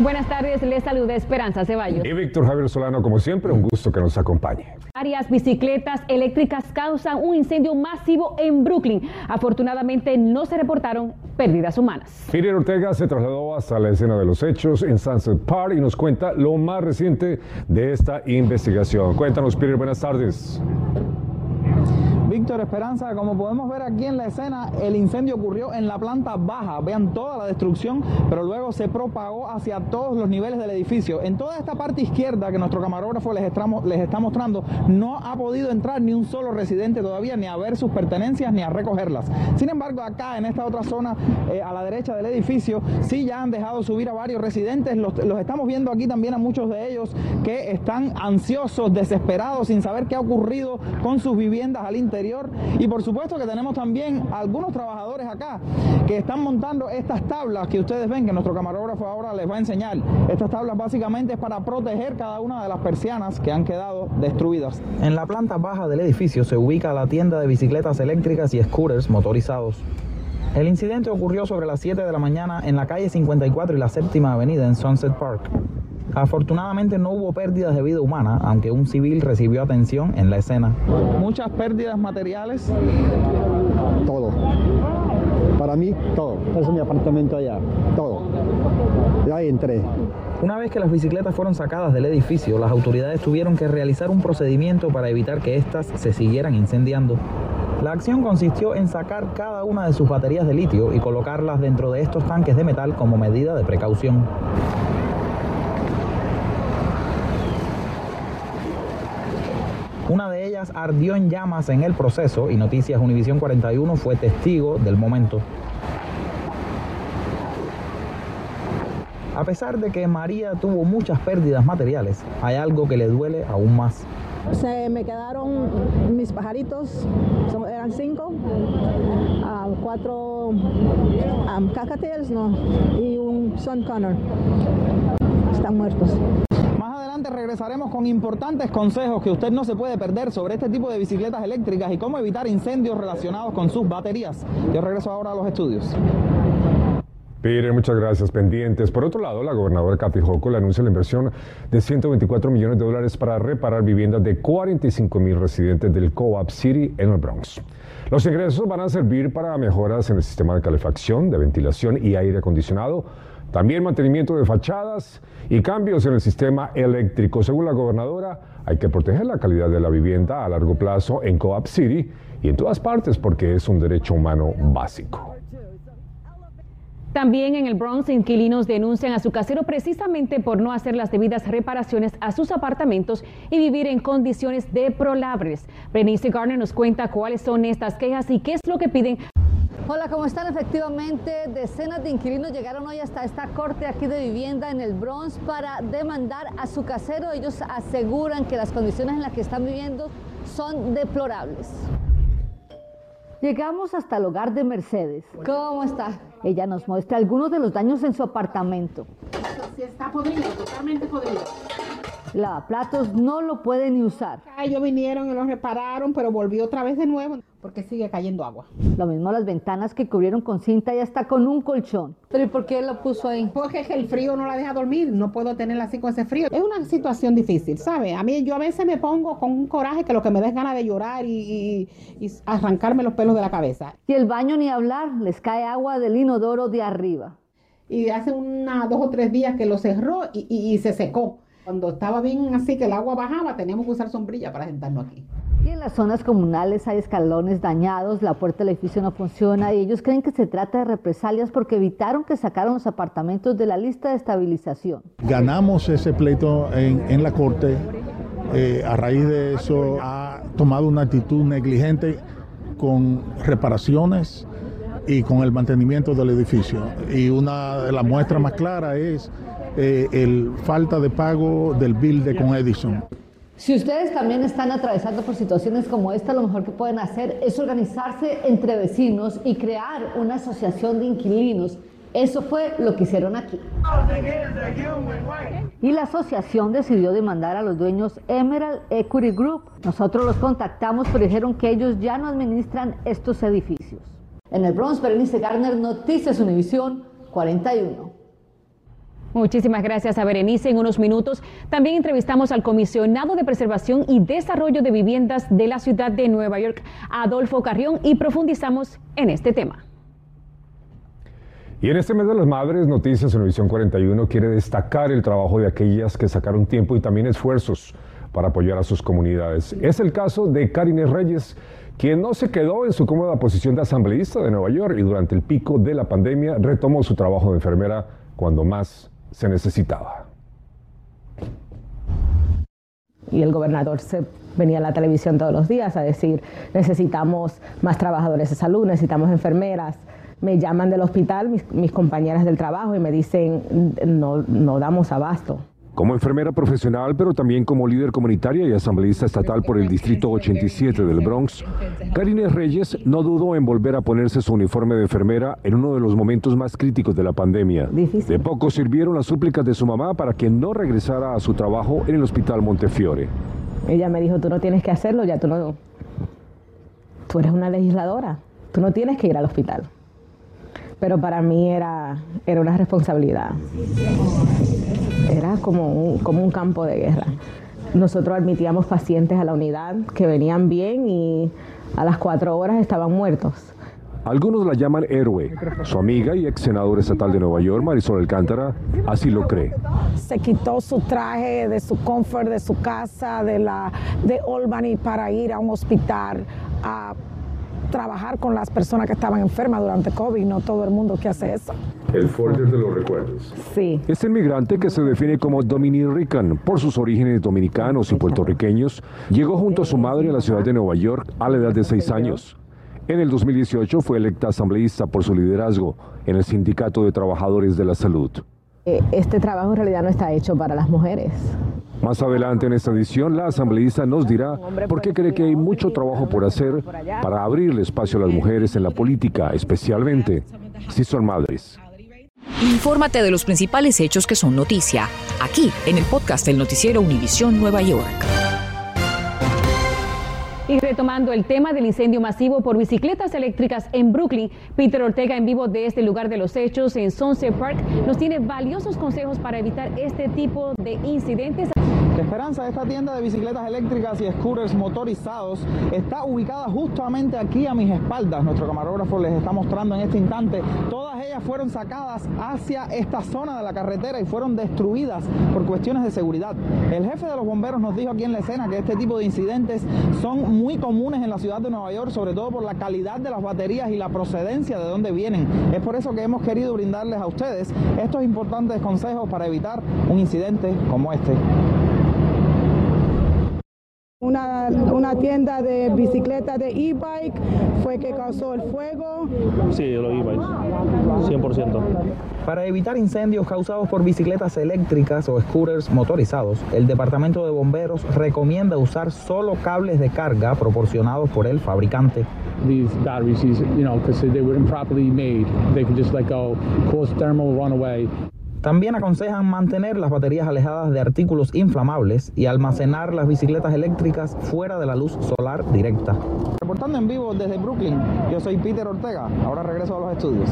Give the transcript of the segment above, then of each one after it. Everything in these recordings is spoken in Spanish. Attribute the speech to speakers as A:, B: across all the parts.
A: Buenas tardes, les saluda Esperanza Ceballos.
B: Y Víctor Javier Solano, como siempre, un gusto que nos acompañe.
A: Varias bicicletas eléctricas causan un incendio masivo en Brooklyn. Afortunadamente no se reportaron pérdidas humanas.
B: Peter Ortega se trasladó hasta la escena de los hechos en Sunset Park y nos cuenta lo más reciente de esta investigación. Cuéntanos, Peter, buenas tardes.
C: Esperanza, como podemos ver aquí en la escena, el incendio ocurrió en la planta baja. Vean toda la destrucción, pero luego se propagó hacia todos los niveles del edificio. En toda esta parte izquierda que nuestro camarógrafo les, les está mostrando, no ha podido entrar ni un solo residente todavía, ni a ver sus pertenencias, ni a recogerlas. Sin embargo, acá en esta otra zona, eh, a la derecha del edificio, sí ya han dejado subir a varios residentes. Los, los estamos viendo aquí también a muchos de ellos que están ansiosos, desesperados, sin saber qué ha ocurrido con sus viviendas al interior y por supuesto que tenemos también algunos trabajadores acá que están montando estas tablas que ustedes ven, que nuestro camarógrafo ahora les va a enseñar. Estas tablas básicamente es para proteger cada una de las persianas que han quedado destruidas. En la planta baja del edificio se ubica la tienda de bicicletas eléctricas y scooters motorizados. El incidente ocurrió sobre las 7 de la mañana en la calle 54 y la séptima avenida en Sunset Park. Afortunadamente no hubo pérdidas de vida humana, aunque un civil recibió atención en la escena. Muchas pérdidas materiales.
D: Todo. Para mí, todo. Ese es mi apartamento allá. Todo. Y ahí entré.
C: Una vez que las bicicletas fueron sacadas del edificio, las autoridades tuvieron que realizar un procedimiento para evitar que éstas se siguieran incendiando. La acción consistió en sacar cada una de sus baterías de litio y colocarlas dentro de estos tanques de metal como medida de precaución. Una de ellas ardió en llamas en el proceso y Noticias Univisión 41 fue testigo del momento. A pesar de que María tuvo muchas pérdidas materiales, hay algo que le duele aún más.
E: Se me quedaron mis pajaritos, eran cinco, ah, cuatro um, y un son Connor. Están muertos
C: regresaremos con importantes consejos que usted no se puede perder sobre este tipo de bicicletas eléctricas y cómo evitar incendios relacionados con sus baterías. Yo regreso ahora a los estudios.
B: Peter, muchas gracias. Pendientes. Por otro lado, la gobernadora Kathy Hochul anuncia la inversión de 124 millones de dólares para reparar viviendas de 45 mil residentes del Co-op City en el Bronx. Los ingresos van a servir para mejoras en el sistema de calefacción, de ventilación y aire acondicionado, también mantenimiento de fachadas y cambios en el sistema eléctrico. Según la gobernadora, hay que proteger la calidad de la vivienda a largo plazo en Coap City y en todas partes porque es un derecho humano básico.
A: También en el Bronx, inquilinos denuncian a su casero precisamente por no hacer las debidas reparaciones a sus apartamentos y vivir en condiciones deplorables. Bernice Garner nos cuenta cuáles son estas quejas y qué es lo que piden.
F: Hola, ¿cómo están? Efectivamente, decenas de inquilinos llegaron hoy hasta esta corte aquí de vivienda en el Bronx para demandar a su casero. Ellos aseguran que las condiciones en las que están viviendo son deplorables. Llegamos hasta el hogar de Mercedes. ¿Cómo está? Ella nos muestra algunos de los daños en su apartamento.
G: Sí está podrido, totalmente podrido.
F: Lavaplatos no lo pueden ni usar.
G: Ellos vinieron y lo repararon, pero volvió otra vez de nuevo porque sigue cayendo agua.
F: Lo mismo las ventanas que cubrieron con cinta y hasta con un colchón. ¿Pero y por qué lo puso ahí?
G: Porque el frío no la deja dormir, no puedo tenerla así con ese frío. Es una situación difícil, ¿sabe? A mí yo a veces me pongo con un coraje que lo que me da es ganas de llorar y, arrancarme los pelos de la cabeza.
F: Y el baño ni hablar, les cae agua del inodoro de arriba.
G: Y hace una, dos o tres días que lo cerró y se secó. Cuando estaba bien así que el agua bajaba, teníamos que usar sombrilla para sentarnos aquí.
F: Y en las zonas comunales hay escalones dañados, la puerta del edificio no funciona y ellos creen que se trata de represalias porque evitaron que sacaran los apartamentos de la lista de estabilización.
D: Ganamos ese pleito en, la corte. Eh, a raíz de eso ha tomado una actitud negligente con reparaciones y con el mantenimiento del edificio. Y una de las muestras más claras es eh, el falta de pago del bill de con Edison.
F: Si ustedes también están atravesando por situaciones como esta, lo mejor que pueden hacer es organizarse entre vecinos y crear una asociación de inquilinos Eso fue lo que hicieron aquí. Y la asociación decidió demandar a los dueños Emerald Equity Group. Nosotros los contactamos, pero dijeron que ellos ya no administran estos edificios. En el Bronx, Berenice Garner, Noticias Univisión 41.
A: Muchísimas gracias a Berenice. En unos minutos también entrevistamos al comisionado de Preservación y Desarrollo de Viviendas de la ciudad de Nueva York, Adolfo Carrión, y profundizamos en este tema.
B: Y en este mes de las madres, Noticias Univisión 41 quiere destacar el trabajo de aquellas que sacaron tiempo y también esfuerzos para apoyar a sus comunidades. Es el caso de Karine Reyes, quien no se quedó en su cómoda posición de asambleísta de Nueva York y durante el pico de la pandemia retomó su trabajo de enfermera cuando más se necesitaba.
H: Y el gobernador se venía a la televisión todos los días a decir, necesitamos más trabajadores de salud, necesitamos enfermeras, me llaman del hospital mis, compañeras del trabajo y me dicen, no, no damos abasto.
B: Como enfermera profesional, pero también como líder comunitaria y asambleísta estatal por el Distrito 87 del Bronx, Karine Reyes no dudó en volver a ponerse su uniforme de enfermera en uno de los momentos más críticos de la pandemia. De poco sirvieron las súplicas de su mamá para que no regresara a su trabajo en el Hospital Montefiore.
H: Ella me dijo, tú no tienes que hacerlo, ya tú no... Tú eres una legisladora, tú no tienes que ir al hospital pero para mí era, era una responsabilidad. Era como un, como un campo de guerra. Nosotros admitíamos pacientes a la unidad que venían bien y a las cuatro horas estaban muertos.
B: Algunos la llaman héroe. Su amiga y ex senadora estatal de Nueva York, Marisol Alcántara, así lo cree.
I: Se quitó su traje de su comfort, de su casa, de, la, de Albany para ir a un hospital a trabajar con las personas que estaban enfermas durante COVID, no todo el mundo que hace eso.
B: El folder de los recuerdos.
I: Sí.
B: Este inmigrante que se define como Dominican por sus orígenes dominicanos y puertorriqueños, llegó junto a su madre a la ciudad de Nueva York a la edad de seis años. En el 2018 fue electa asambleísta por su liderazgo en el Sindicato de Trabajadores de la Salud.
H: Eh, este trabajo en realidad no está hecho para las mujeres.
B: Más adelante en esta edición, la asambleísta nos dirá por qué cree que hay mucho trabajo por hacer para abrirle espacio a las mujeres en la política, especialmente si son madres.
J: Infórmate de los principales hechos que son noticia, aquí en el podcast del noticiero Univisión Nueva York.
A: Y retomando el tema del incendio masivo por bicicletas eléctricas en Brooklyn, Peter Ortega en vivo de este lugar de los hechos en Sunset Park nos tiene valiosos consejos para evitar este tipo de incidentes.
C: Esperanza esta tienda de bicicletas eléctricas y scooters motorizados está ubicada justamente aquí a mis espaldas. Nuestro camarógrafo les está mostrando en este instante. Todas ellas fueron sacadas hacia esta zona de la carretera y fueron destruidas por cuestiones de seguridad. El jefe de los bomberos nos dijo aquí en la escena que este tipo de incidentes son muy comunes en la ciudad de Nueva York, sobre todo por la calidad de las baterías y la procedencia de dónde vienen. Es por eso que hemos querido brindarles a ustedes estos importantes consejos para evitar un incidente como este.
I: Una, una, tienda de bicicleta de e-bike fue que causó el fuego.
K: Sí, los e-bikes, 100%.
C: Para evitar incendios causados por bicicletas eléctricas o scooters motorizados, el Departamento de Bomberos recomienda usar solo cables de carga proporcionados por el fabricante.
K: These batteries, you know, because they were improperly made, they could just let go, cause thermal runaway.
C: También aconsejan mantener las baterías alejadas de artículos inflamables y almacenar las bicicletas eléctricas fuera de la luz solar directa. Reportando en vivo desde Brooklyn, yo soy Peter Ortega. Ahora regreso a los estudios.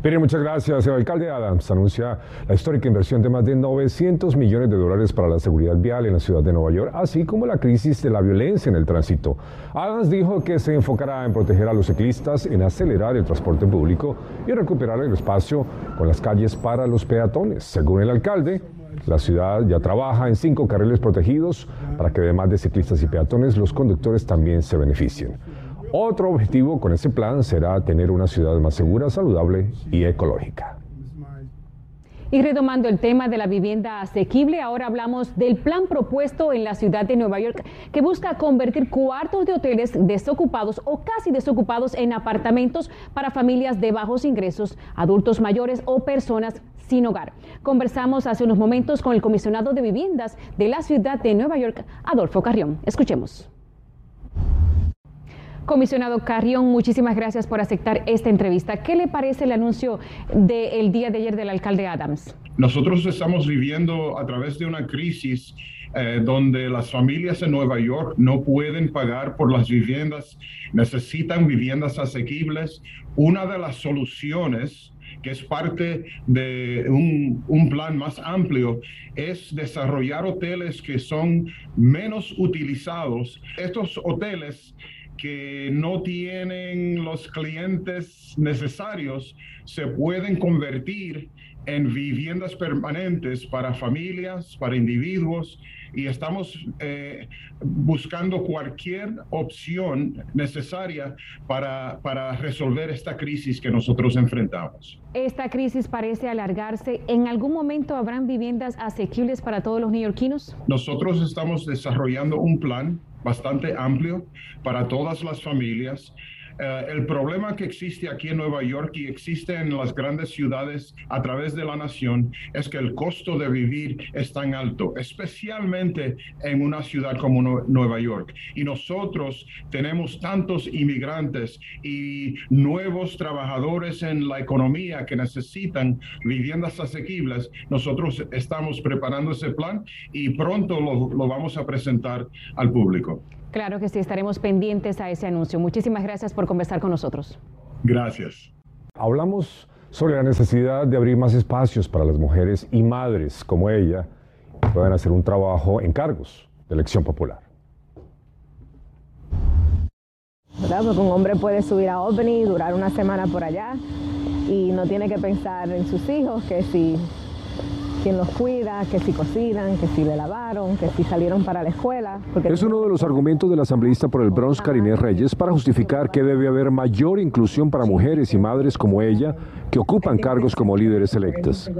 B: Bien, muchas gracias. El alcalde Adams anuncia la histórica inversión de más de 900 millones de dólares para la seguridad vial en la ciudad de Nueva York, así como la crisis de la violencia en el tránsito. Adams dijo que se enfocará en proteger a los ciclistas, en acelerar el transporte público y recuperar el espacio con las calles para los peatones. Según el alcalde, la ciudad ya trabaja en cinco carriles protegidos para que además de ciclistas y peatones, los conductores también se beneficien. Otro objetivo con ese plan será tener una ciudad más segura, saludable y ecológica.
A: Y retomando el tema de la vivienda asequible, ahora hablamos del plan propuesto en la ciudad de Nueva York que busca convertir cuartos de hoteles desocupados o casi desocupados en apartamentos para familias de bajos ingresos, adultos mayores o personas sin hogar. Conversamos hace unos momentos con el comisionado de viviendas de la ciudad de Nueva York, Adolfo Carrión. Escuchemos. Comisionado Carrión, muchísimas gracias por aceptar esta entrevista. ¿Qué le parece el anuncio del día de ayer del alcalde Adams?
L: Nosotros estamos viviendo a través de una crisis eh, donde las familias en Nueva York no pueden pagar por las viviendas, necesitan viviendas asequibles. Una de las soluciones que es parte de un, un, plan más amplio, es desarrollar hoteles que son menos utilizados. Estos hoteles que no tienen los clientes necesarios se pueden convertir en viviendas permanentes para familias, para individuos, y estamos eh, buscando cualquier opción necesaria para, para resolver esta crisis que nosotros enfrentamos.
A: Esta crisis parece alargarse. ¿En algún momento habrán viviendas asequibles para todos los neoyorquinos?
L: Nosotros estamos desarrollando un plan bastante amplio para todas las familias. Eh, el problema que existe aquí en Nueva York y existe en las grandes ciudades a través de la nación es que el costo de vivir es tan alto, especialmente en una ciudad como Nueva York. Y nosotros tenemos tantos inmigrantes y nuevos trabajadores en la economía que necesitan viviendas asequibles. Nosotros estamos preparando ese plan y pronto lo, lo vamos a presentar al público.
A: Claro que sí, estaremos pendientes a ese anuncio. Muchísimas gracias por conversar con nosotros.
L: Gracias.
B: Hablamos sobre la necesidad de abrir más espacios para las mujeres y madres como ella que puedan hacer un trabajo en cargos de elección popular.
H: ¿verdad? Porque un hombre puede subir a Albany, durar una semana por allá y no tiene que pensar en sus hijos, que si quién los cuida, que si cocinan, que si le lavaron, que si salieron para la escuela.
B: Es uno de los argumentos de la asambleísta por el Bronx, Karine Reyes, para justificar que debe haber mayor inclusión para mujeres y madres como ella que ocupan cargos como líderes electas.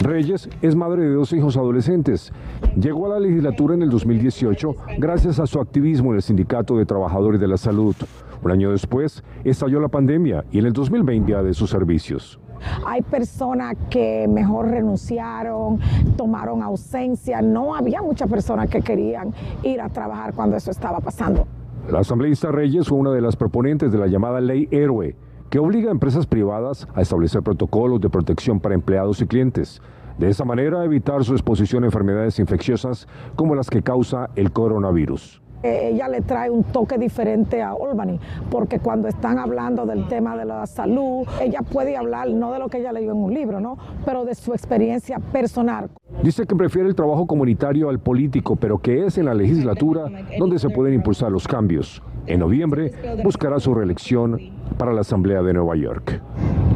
B: Reyes es madre de dos hijos adolescentes. Llegó a la legislatura en el 2018 gracias a su activismo en el Sindicato de Trabajadores de la Salud. Un año después estalló la pandemia y en el 2020 a de sus servicios.
I: Hay personas que mejor renunciaron, tomaron ausencia. No había muchas personas que querían ir a trabajar cuando eso estaba pasando.
B: La asambleísta Reyes fue una de las proponentes de la llamada Ley Héroe, que obliga a empresas privadas a establecer protocolos de protección para empleados y clientes. De esa manera, evitar su exposición a enfermedades infecciosas como las que causa el coronavirus.
I: Eh, ella le trae un toque diferente a Albany, porque cuando están hablando del tema de la salud, ella puede hablar no de lo que ella leyó en un libro, ¿no? pero de su experiencia personal.
B: Dice que prefiere el trabajo comunitario al político, pero que es en la legislatura donde se pueden impulsar los cambios. En noviembre buscará su reelección para la Asamblea de Nueva York.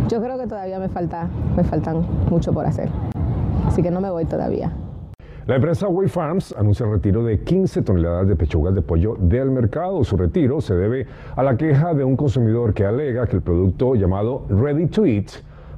H: Yo creo que todavía me falta, me faltan mucho por hacer, así que no me voy todavía.
B: La empresa Way Farms anuncia el retiro de 15 toneladas de pechugas de pollo del mercado. Su retiro se debe a la queja de un consumidor que alega que el producto llamado Ready to Eat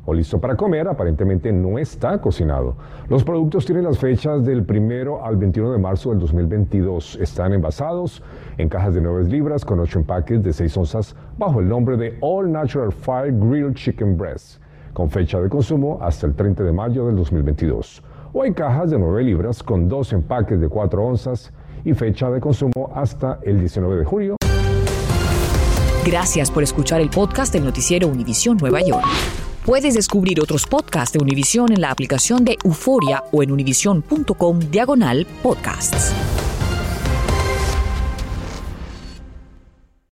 B: o listo para comer aparentemente no está cocinado. Los productos tienen las fechas del 1 al 21 de marzo del 2022. Están envasados en cajas de 9 libras con 8 empaques de 6 onzas bajo el nombre de All Natural Fire Grilled Chicken Breast, con fecha de consumo hasta el 30 de mayo del 2022 o hay cajas de 9 libras con dos empaques de 4 onzas y fecha de consumo hasta el 19 de julio.
J: Gracias por escuchar el podcast del noticiero Univisión Nueva York. Puedes descubrir otros podcasts de Univisión en la aplicación de Euforia o en univision.com diagonal podcasts.